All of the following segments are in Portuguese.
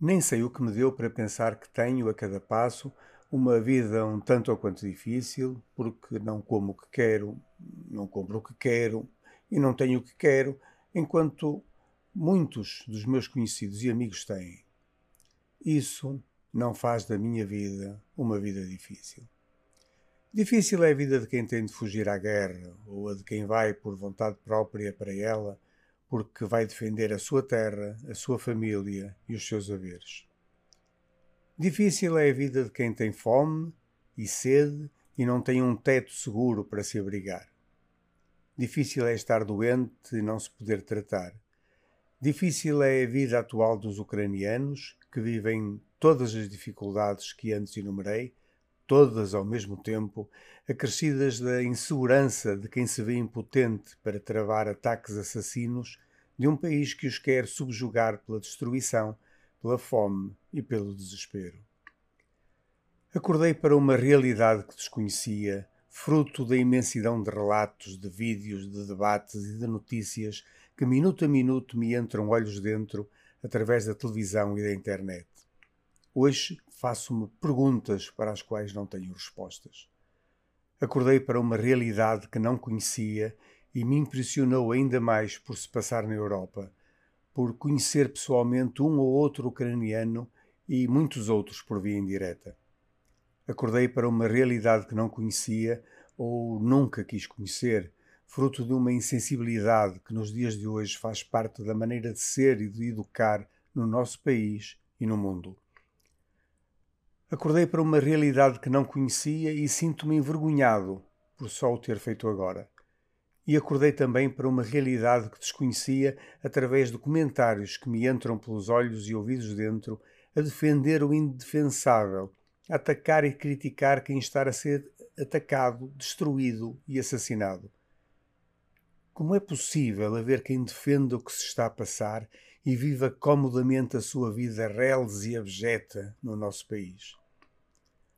Nem sei o que me deu para pensar que tenho, a cada passo, uma vida um tanto ou quanto difícil, porque não como o que quero, não compro o que quero e não tenho o que quero, enquanto muitos dos meus conhecidos e amigos têm. Isso não faz da minha vida uma vida difícil. Difícil é a vida de quem tem de fugir à guerra, ou a de quem vai por vontade própria para ela, porque vai defender a sua terra, a sua família e os seus haveres. Difícil é a vida de quem tem fome e sede e não tem um teto seguro para se abrigar. Difícil é estar doente e não se poder tratar. Difícil é a vida atual dos ucranianos, que vivem todas as dificuldades que antes enumerei, todas ao mesmo tempo, acrescidas da insegurança de quem se vê impotente para travar ataques assassinos de um país que os quer subjugar pela destruição, pela fome e pelo desespero. Acordei para uma realidade que desconhecia, fruto da imensidão de relatos, de vídeos, de debates e de notícias que minuto a minuto me entram olhos dentro através da televisão e da internet. Hoje faço-me perguntas para as quais não tenho respostas. Acordei para uma realidade que não conhecia e me impressionou ainda mais por se passar na Europa, por conhecer pessoalmente um ou outro ucraniano e muitos outros por via indireta. Acordei para uma realidade que não conhecia ou nunca quis conhecer, fruto de uma insensibilidade que nos dias de hoje faz parte da maneira de ser e de educar no nosso país e no mundo. Acordei para uma realidade que não conhecia e sinto-me envergonhado por só o ter feito agora. E acordei também para uma realidade que desconhecia através de comentários que me entram pelos olhos e ouvidos dentro a defender o indefensável, a atacar e criticar quem está a ser atacado, destruído e assassinado. Como é possível haver quem defenda o que se está a passar e viva comodamente a sua vida reles e abjeta no nosso país?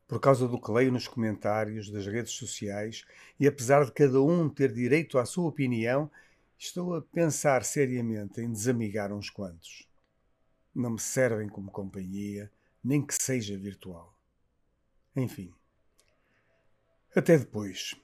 Por causa do que leio nos comentários das redes sociais e apesar de cada um ter direito à sua opinião, estou a pensar seriamente em desamigar uns quantos. Não me servem como companhia, nem que seja virtual. Enfim. Até depois.